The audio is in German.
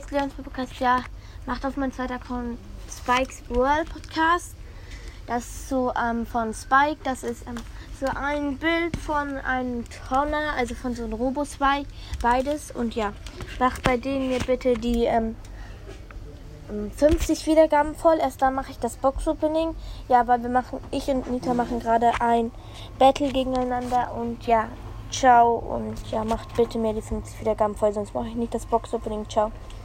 jetzt Leons Podcast, ja, macht auf meinen zweiten Account Spikes World Podcast. Das ist so ähm, von Spike, das ist ähm, so ein Bild von einem Tonner, also von so einem Robo-Spike, beides. Und ja, macht bei denen mir bitte die ähm, ähm 50 Wiedergaben voll. Erst dann mache ich das Box-Opening. Ja, weil wir machen, ich und Nita machen gerade ein Battle gegeneinander. Und ja, ciao. Und ja, macht bitte mir die 50 Wiedergaben voll, sonst mache ich nicht das Box-Opening. Ciao.